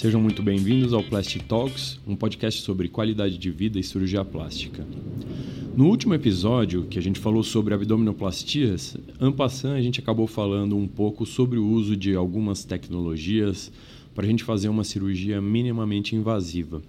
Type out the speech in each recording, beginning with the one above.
Sejam muito bem-vindos ao Plastic Talks, um podcast sobre qualidade de vida e cirurgia plástica. No último episódio, que a gente falou sobre abdominoplastias, en passant, a gente acabou falando um pouco sobre o uso de algumas tecnologias para a gente fazer uma cirurgia minimamente invasiva.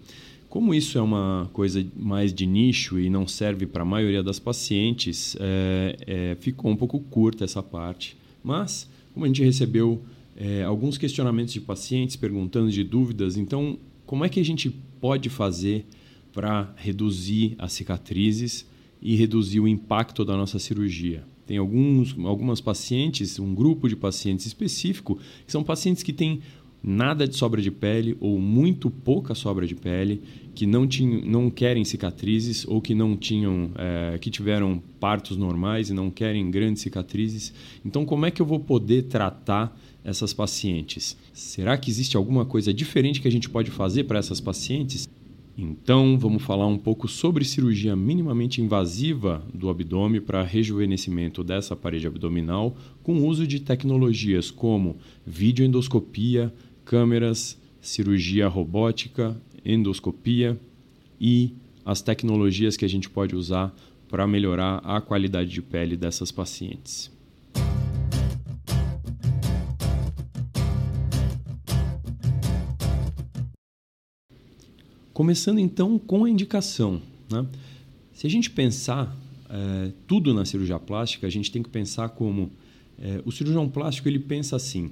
Como isso é uma coisa mais de nicho e não serve para a maioria das pacientes, é, é, ficou um pouco curta essa parte. Mas, como a gente recebeu é, alguns questionamentos de pacientes perguntando de dúvidas, então, como é que a gente pode fazer para reduzir as cicatrizes e reduzir o impacto da nossa cirurgia? Tem alguns, algumas pacientes, um grupo de pacientes específico, que são pacientes que têm nada de sobra de pele ou muito pouca sobra de pele, que não, tinham, não querem cicatrizes ou que não tinham, é, que tiveram partos normais e não querem grandes cicatrizes. Então, como é que eu vou poder tratar essas pacientes? Será que existe alguma coisa diferente que a gente pode fazer para essas pacientes? Então, vamos falar um pouco sobre cirurgia minimamente invasiva do abdômen para rejuvenescimento dessa parede abdominal com o uso de tecnologias como videoendoscopia, câmeras, cirurgia robótica, endoscopia e as tecnologias que a gente pode usar para melhorar a qualidade de pele dessas pacientes. Começando então com a indicação. Né? Se a gente pensar é, tudo na cirurgia plástica, a gente tem que pensar como é, o cirurgião plástico ele pensa assim: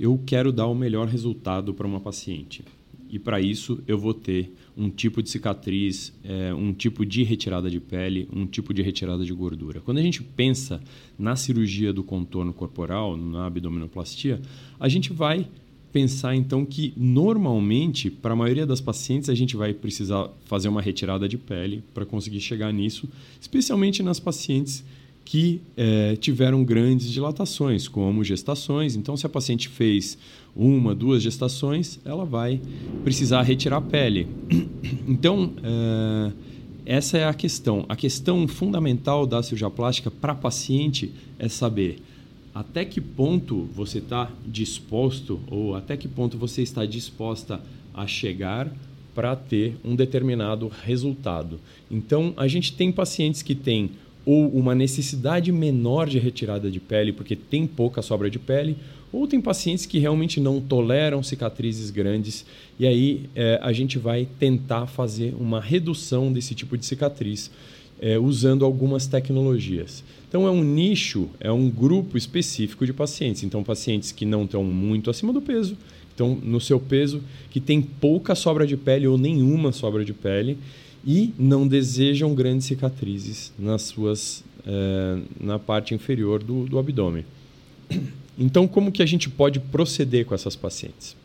eu quero dar o melhor resultado para uma paciente. E para isso eu vou ter um tipo de cicatriz, é, um tipo de retirada de pele, um tipo de retirada de gordura. Quando a gente pensa na cirurgia do contorno corporal, na abdominoplastia, a gente vai pensar então que normalmente para a maioria das pacientes a gente vai precisar fazer uma retirada de pele para conseguir chegar nisso, especialmente nas pacientes que é, tiveram grandes dilatações, como gestações. Então, se a paciente fez uma, duas gestações, ela vai precisar retirar a pele. Então, é, essa é a questão. A questão fundamental da cirurgia plástica para paciente é saber até que ponto você está disposto ou até que ponto você está disposta a chegar para ter um determinado resultado. Então, a gente tem pacientes que têm ou uma necessidade menor de retirada de pele porque tem pouca sobra de pele, ou tem pacientes que realmente não toleram cicatrizes grandes e aí é, a gente vai tentar fazer uma redução desse tipo de cicatriz é, usando algumas tecnologias. Então é um nicho, é um grupo específico de pacientes. Então pacientes que não estão muito acima do peso, estão no seu peso, que tem pouca sobra de pele ou nenhuma sobra de pele e não desejam grandes cicatrizes nas suas, é, na parte inferior do, do abdômen. Então, como que a gente pode proceder com essas pacientes?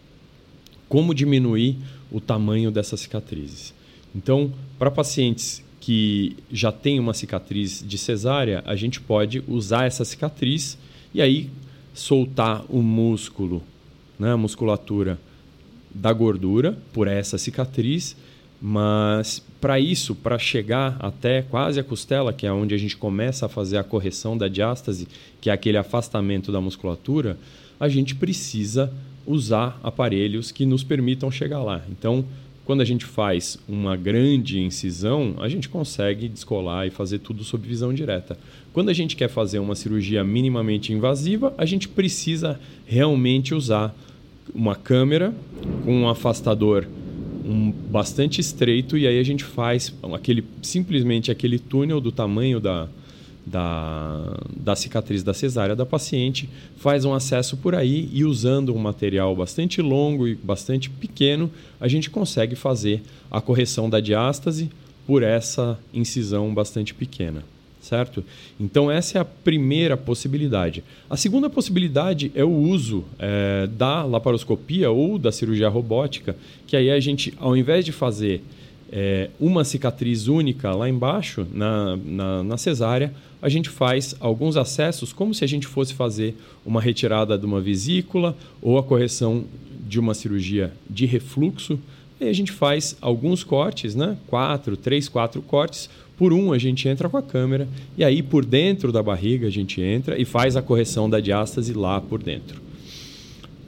Como diminuir o tamanho dessas cicatrizes? Então, para pacientes que já têm uma cicatriz de cesárea, a gente pode usar essa cicatriz e aí soltar o músculo, né, a musculatura da gordura por essa cicatriz mas para isso, para chegar até quase a costela, que é onde a gente começa a fazer a correção da diástase, que é aquele afastamento da musculatura, a gente precisa usar aparelhos que nos permitam chegar lá. Então, quando a gente faz uma grande incisão, a gente consegue descolar e fazer tudo sob visão direta. Quando a gente quer fazer uma cirurgia minimamente invasiva, a gente precisa realmente usar uma câmera com um afastador um bastante estreito e aí a gente faz aquele simplesmente aquele túnel do tamanho da, da, da cicatriz da cesárea da paciente, faz um acesso por aí e usando um material bastante longo e bastante pequeno, a gente consegue fazer a correção da diástase por essa incisão bastante pequena certo? Então, essa é a primeira possibilidade. A segunda possibilidade é o uso é, da laparoscopia ou da cirurgia robótica, que aí a gente, ao invés de fazer é, uma cicatriz única lá embaixo, na, na, na cesárea, a gente faz alguns acessos como se a gente fosse fazer uma retirada de uma vesícula ou a correção de uma cirurgia de refluxo. E a gente faz alguns cortes, né? quatro, três, quatro cortes, por um, a gente entra com a câmera e aí por dentro da barriga a gente entra e faz a correção da diástase lá por dentro.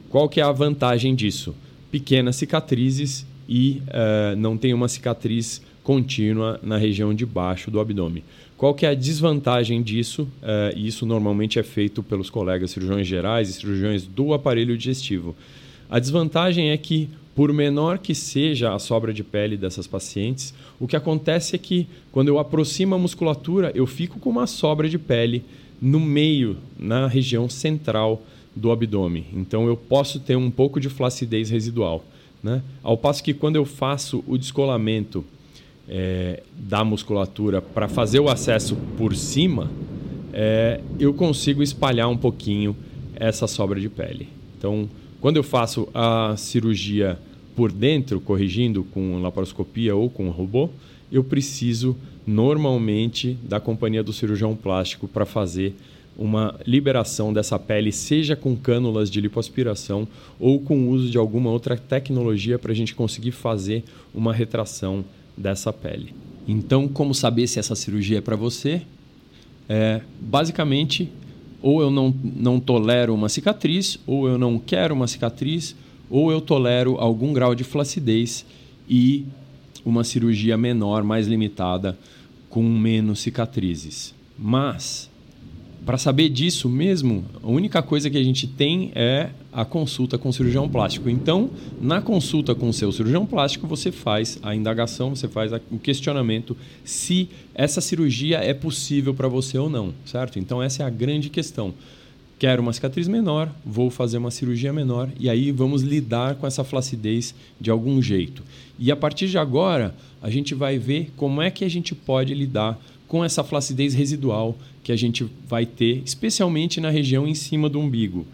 Qual que é a vantagem disso? pequenas cicatrizes e uh, não tem uma cicatriz contínua na região de baixo do abdômen. Qual que é a desvantagem disso? Uh, isso normalmente é feito pelos colegas cirurgiões gerais e cirurgiões do aparelho digestivo. A desvantagem é que, por menor que seja a sobra de pele dessas pacientes, o que acontece é que, quando eu aproximo a musculatura, eu fico com uma sobra de pele no meio, na região central do abdômen. Então, eu posso ter um pouco de flacidez residual. Né? Ao passo que, quando eu faço o descolamento é, da musculatura para fazer o acesso por cima, é, eu consigo espalhar um pouquinho essa sobra de pele. Então, quando eu faço a cirurgia por dentro, corrigindo com laparoscopia ou com robô, eu preciso normalmente da companhia do cirurgião plástico para fazer uma liberação dessa pele, seja com cânulas de lipoaspiração ou com o uso de alguma outra tecnologia para a gente conseguir fazer uma retração dessa pele. Então, como saber se essa cirurgia é para você? É, basicamente, ou eu não, não tolero uma cicatriz, ou eu não quero uma cicatriz, ou eu tolero algum grau de flacidez e uma cirurgia menor, mais limitada, com menos cicatrizes. Mas para saber disso mesmo, a única coisa que a gente tem é a consulta com o cirurgião plástico. Então, na consulta com o seu cirurgião plástico, você faz a indagação, você faz o questionamento se essa cirurgia é possível para você ou não, certo? Então, essa é a grande questão. Quero uma cicatriz menor, vou fazer uma cirurgia menor e aí vamos lidar com essa flacidez de algum jeito. E a partir de agora, a gente vai ver como é que a gente pode lidar com essa flacidez residual que a gente vai ter, especialmente na região em cima do umbigo.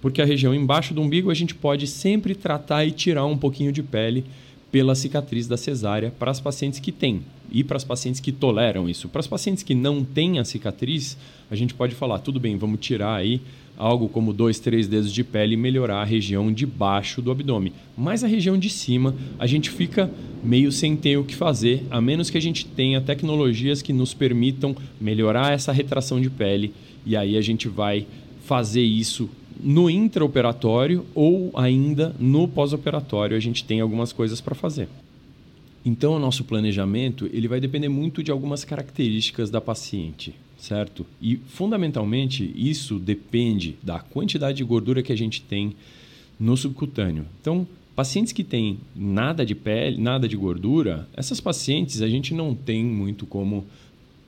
Porque a região embaixo do umbigo a gente pode sempre tratar e tirar um pouquinho de pele pela cicatriz da cesárea para as pacientes que têm e para as pacientes que toleram isso. Para as pacientes que não têm a cicatriz, a gente pode falar, tudo bem, vamos tirar aí algo como dois, três dedos de pele e melhorar a região de baixo do abdômen. Mas a região de cima, a gente fica meio sem ter o que fazer, a menos que a gente tenha tecnologias que nos permitam melhorar essa retração de pele. E aí a gente vai fazer isso no intraoperatório ou ainda no pós-operatório. A gente tem algumas coisas para fazer. Então, o nosso planejamento ele vai depender muito de algumas características da paciente certo? E fundamentalmente isso depende da quantidade de gordura que a gente tem no subcutâneo. Então, pacientes que têm nada de pele, nada de gordura, essas pacientes a gente não tem muito como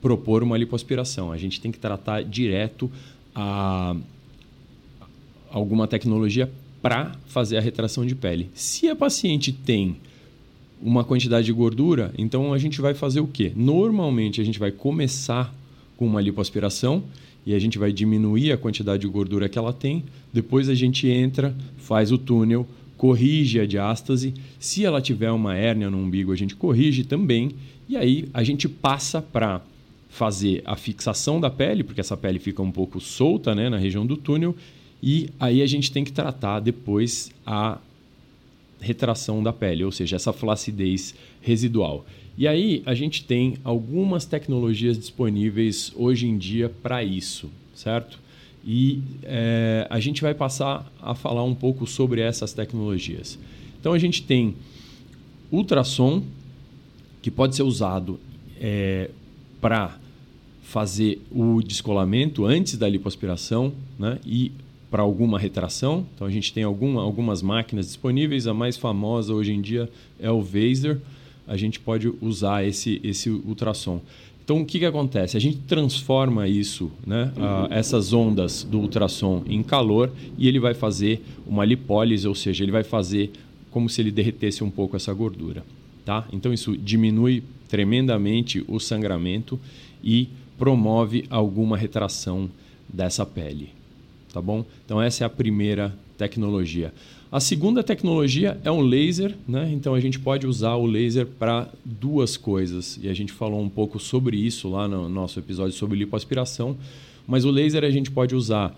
propor uma lipoaspiração. A gente tem que tratar direto a alguma tecnologia para fazer a retração de pele. Se a paciente tem uma quantidade de gordura, então a gente vai fazer o quê? Normalmente a gente vai começar com uma lipoaspiração e a gente vai diminuir a quantidade de gordura que ela tem. Depois a gente entra, faz o túnel, corrige a diástase. Se ela tiver uma hérnia no umbigo, a gente corrige também. E aí a gente passa para fazer a fixação da pele, porque essa pele fica um pouco solta né, na região do túnel. E aí a gente tem que tratar depois a retração da pele, ou seja, essa flacidez residual. E aí a gente tem algumas tecnologias disponíveis hoje em dia para isso, certo? E é, a gente vai passar a falar um pouco sobre essas tecnologias. Então a gente tem ultrassom, que pode ser usado é, para fazer o descolamento antes da lipoaspiração né? e para alguma retração. Então a gente tem alguma, algumas máquinas disponíveis. A mais famosa hoje em dia é o Vaser a gente pode usar esse, esse ultrassom. Então, o que, que acontece? A gente transforma isso, né, essas ondas do ultrassom em calor e ele vai fazer uma lipólise, ou seja, ele vai fazer como se ele derretesse um pouco essa gordura. Tá? Então, isso diminui tremendamente o sangramento e promove alguma retração dessa pele. Tá bom? Então, essa é a primeira tecnologia. A segunda tecnologia é um laser, né? então a gente pode usar o laser para duas coisas. E a gente falou um pouco sobre isso lá no nosso episódio sobre lipoaspiração. Mas o laser a gente pode usar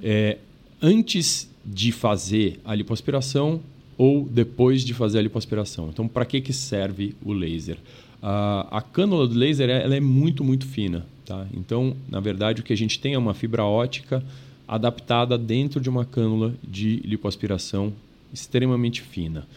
é, antes de fazer a lipoaspiração ou depois de fazer a lipoaspiração. Então, para que, que serve o laser? A, a cânula do laser ela é muito, muito fina. Tá? Então, na verdade, o que a gente tem é uma fibra ótica adaptada dentro de uma cânula de lipoaspiração extremamente fina.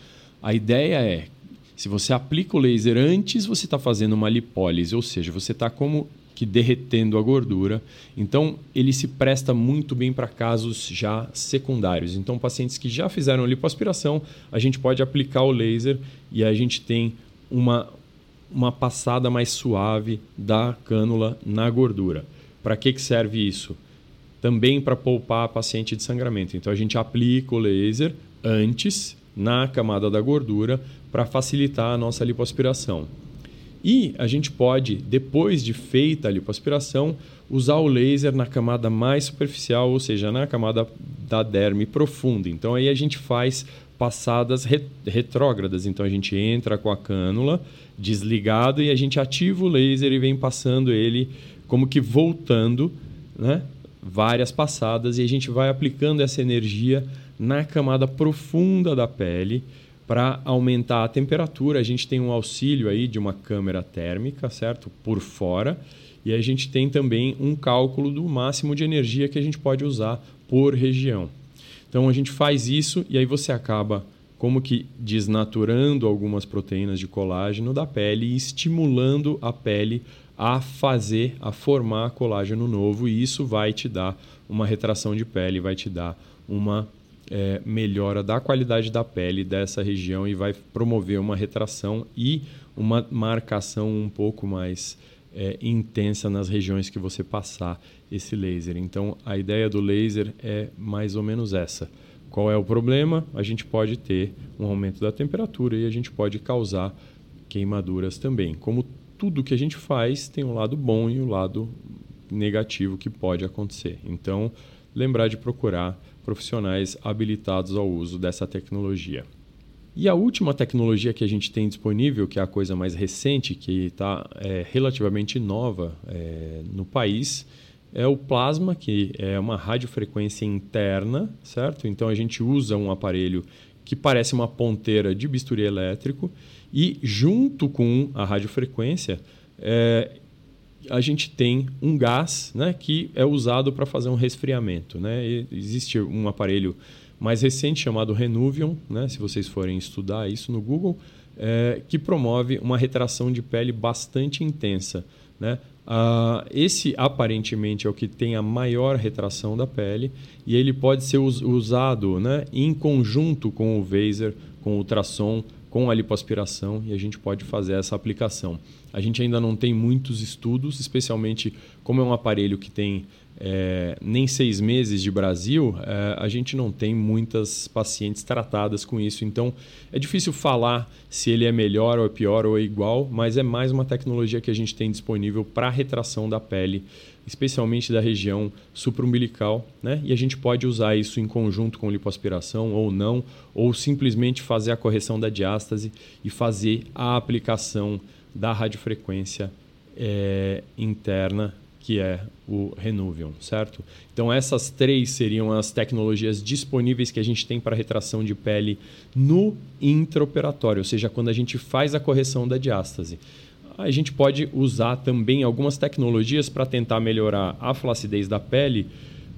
A ideia é, se você aplica o laser antes, você está fazendo uma lipólise, ou seja, você está como que derretendo a gordura. Então, ele se presta muito bem para casos já secundários. Então, pacientes que já fizeram lipoaspiração, a gente pode aplicar o laser e a gente tem uma, uma passada mais suave da cânula na gordura. Para que, que serve isso? Também para poupar a paciente de sangramento. Então, a gente aplica o laser antes na camada da gordura para facilitar a nossa lipoaspiração. E a gente pode, depois de feita a lipoaspiração, usar o laser na camada mais superficial, ou seja, na camada da derme profunda. Então aí a gente faz passadas retrógradas. Então a gente entra com a cânula desligado e a gente ativa o laser e vem passando ele como que voltando, né? Várias passadas e a gente vai aplicando essa energia na camada profunda da pele para aumentar a temperatura, a gente tem um auxílio aí de uma câmera térmica, certo? Por fora. E a gente tem também um cálculo do máximo de energia que a gente pode usar por região. Então a gente faz isso e aí você acaba como que desnaturando algumas proteínas de colágeno da pele e estimulando a pele a fazer, a formar colágeno novo e isso vai te dar uma retração de pele, vai te dar uma é, melhora da qualidade da pele dessa região e vai promover uma retração e uma marcação um pouco mais é, intensa nas regiões que você passar esse laser. Então, a ideia do laser é mais ou menos essa. Qual é o problema? A gente pode ter um aumento da temperatura e a gente pode causar queimaduras também. Como tudo que a gente faz tem um lado bom e o um lado negativo que pode acontecer. Então, lembrar de procurar profissionais habilitados ao uso dessa tecnologia. E a última tecnologia que a gente tem disponível, que é a coisa mais recente, que está é, relativamente nova é, no país, é o plasma, que é uma radiofrequência interna, certo? Então a gente usa um aparelho que parece uma ponteira de bisturi elétrico e junto com a radiofrequência é, a gente tem um gás né, que é usado para fazer um resfriamento. Né? Existe um aparelho mais recente chamado Renuvion, né, se vocês forem estudar isso no Google, é, que promove uma retração de pele bastante intensa. Né? Ah, esse aparentemente é o que tem a maior retração da pele e ele pode ser us usado né, em conjunto com o Vaser, com o ultrassom, com a lipoaspiração e a gente pode fazer essa aplicação. A gente ainda não tem muitos estudos, especialmente como é um aparelho que tem é, nem seis meses de Brasil, é, a gente não tem muitas pacientes tratadas com isso. Então é difícil falar se ele é melhor ou é pior ou é igual, mas é mais uma tecnologia que a gente tem disponível para retração da pele, especialmente da região supraumbilical, né? E a gente pode usar isso em conjunto com lipoaspiração ou não, ou simplesmente fazer a correção da diástase e fazer a aplicação da radiofrequência é, interna, que é o Renuvion, certo? Então, essas três seriam as tecnologias disponíveis que a gente tem para retração de pele no intraoperatório, ou seja, quando a gente faz a correção da diástase. A gente pode usar também algumas tecnologias para tentar melhorar a flacidez da pele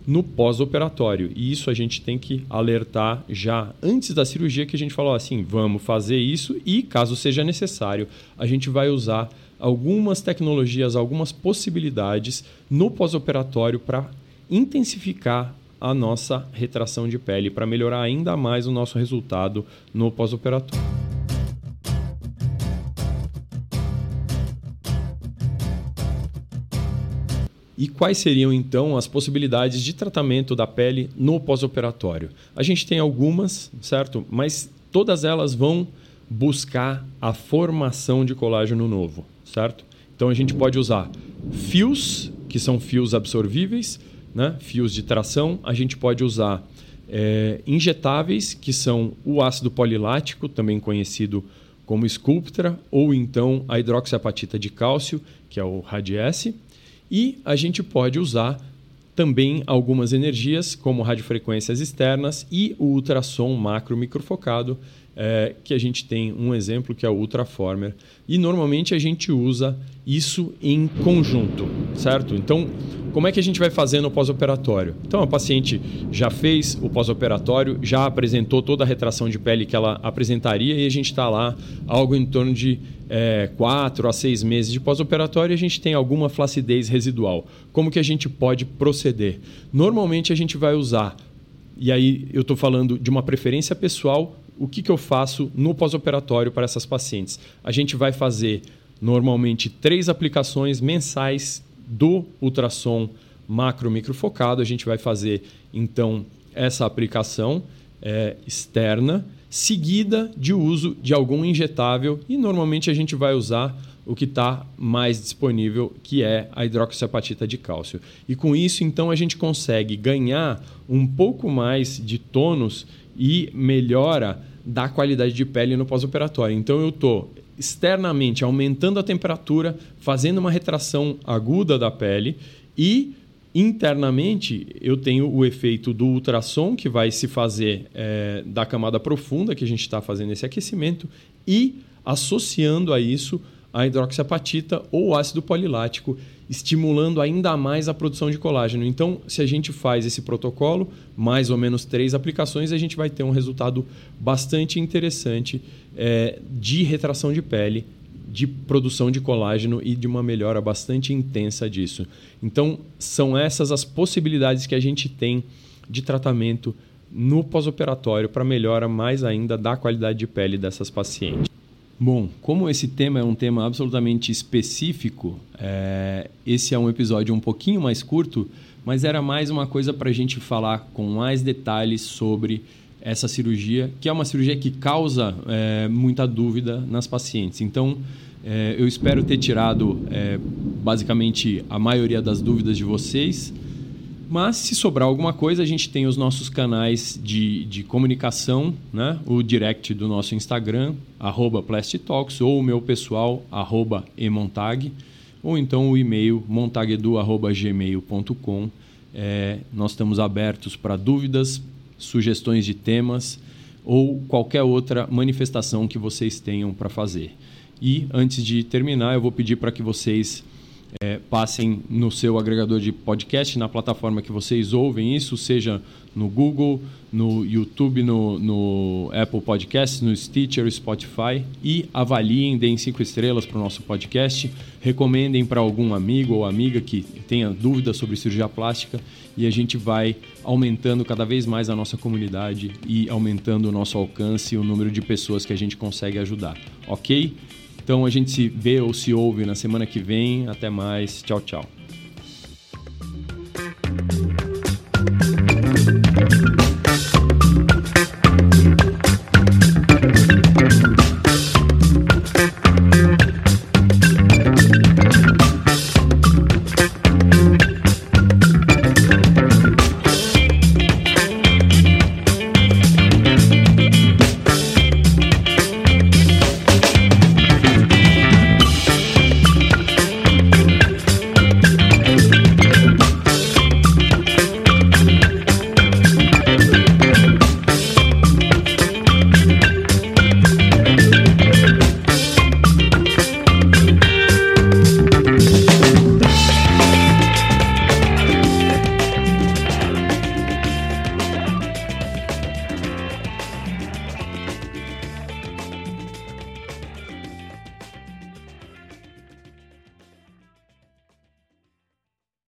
no pós-operatório. E isso a gente tem que alertar já antes da cirurgia que a gente falou assim, vamos fazer isso e caso seja necessário, a gente vai usar algumas tecnologias, algumas possibilidades no pós-operatório para intensificar a nossa retração de pele, para melhorar ainda mais o nosso resultado no pós-operatório. E quais seriam então as possibilidades de tratamento da pele no pós-operatório? A gente tem algumas, certo? Mas todas elas vão buscar a formação de colágeno novo, certo? Então a gente pode usar fios, que são fios absorvíveis, né? fios de tração. A gente pode usar é, injetáveis, que são o ácido polilático, também conhecido como Sculptra, ou então a hidroxiapatita de cálcio, que é o Radiesse. E a gente pode usar também algumas energias, como radiofrequências externas e o ultrassom macro microfocado, é, que a gente tem um exemplo que é o Ultraformer. E normalmente a gente usa isso em conjunto, certo? Então, como é que a gente vai fazer no pós-operatório? Então, a paciente já fez o pós-operatório, já apresentou toda a retração de pele que ela apresentaria e a gente está lá algo em torno de é, quatro a seis meses de pós-operatório e a gente tem alguma flacidez residual. Como que a gente pode proceder? Normalmente a gente vai usar, e aí eu estou falando de uma preferência pessoal, o que, que eu faço no pós-operatório para essas pacientes? A gente vai fazer normalmente três aplicações mensais do ultrassom macro microfocado. A gente vai fazer então essa aplicação é, externa, seguida de uso de algum injetável e normalmente a gente vai usar o que está mais disponível, que é a hidroxiapatita de cálcio. E com isso, então, a gente consegue ganhar um pouco mais de tônus e melhora da qualidade de pele no pós-operatório. Então, eu estou externamente aumentando a temperatura, fazendo uma retração aguda da pele e internamente eu tenho o efeito do ultrassom que vai se fazer é, da camada profunda que a gente está fazendo esse aquecimento e associando a isso a hidroxiapatita ou ácido polilático, estimulando ainda mais a produção de colágeno. Então, se a gente faz esse protocolo, mais ou menos três aplicações, a gente vai ter um resultado bastante interessante é, de retração de pele, de produção de colágeno e de uma melhora bastante intensa disso. Então, são essas as possibilidades que a gente tem de tratamento no pós-operatório para melhora mais ainda da qualidade de pele dessas pacientes. Bom, como esse tema é um tema absolutamente específico, é, esse é um episódio um pouquinho mais curto, mas era mais uma coisa para a gente falar com mais detalhes sobre essa cirurgia, que é uma cirurgia que causa é, muita dúvida nas pacientes. Então, é, eu espero ter tirado é, basicamente a maioria das dúvidas de vocês. Mas se sobrar alguma coisa, a gente tem os nossos canais de, de comunicação, né? o direct do nosso Instagram, arroba Plastitalks, ou o meu pessoal, arroba emontag, ou então o e-mail montagedu.gmail.com. É, nós estamos abertos para dúvidas, sugestões de temas ou qualquer outra manifestação que vocês tenham para fazer. E antes de terminar, eu vou pedir para que vocês é, passem no seu agregador de podcast, na plataforma que vocês ouvem isso, seja no Google, no YouTube, no, no Apple Podcasts, no Stitcher, Spotify. E avaliem, deem cinco estrelas para o nosso podcast, recomendem para algum amigo ou amiga que tenha dúvidas sobre cirurgia plástica. E a gente vai aumentando cada vez mais a nossa comunidade e aumentando o nosso alcance e o número de pessoas que a gente consegue ajudar, ok? Então a gente se vê ou se ouve na semana que vem. Até mais. Tchau, tchau.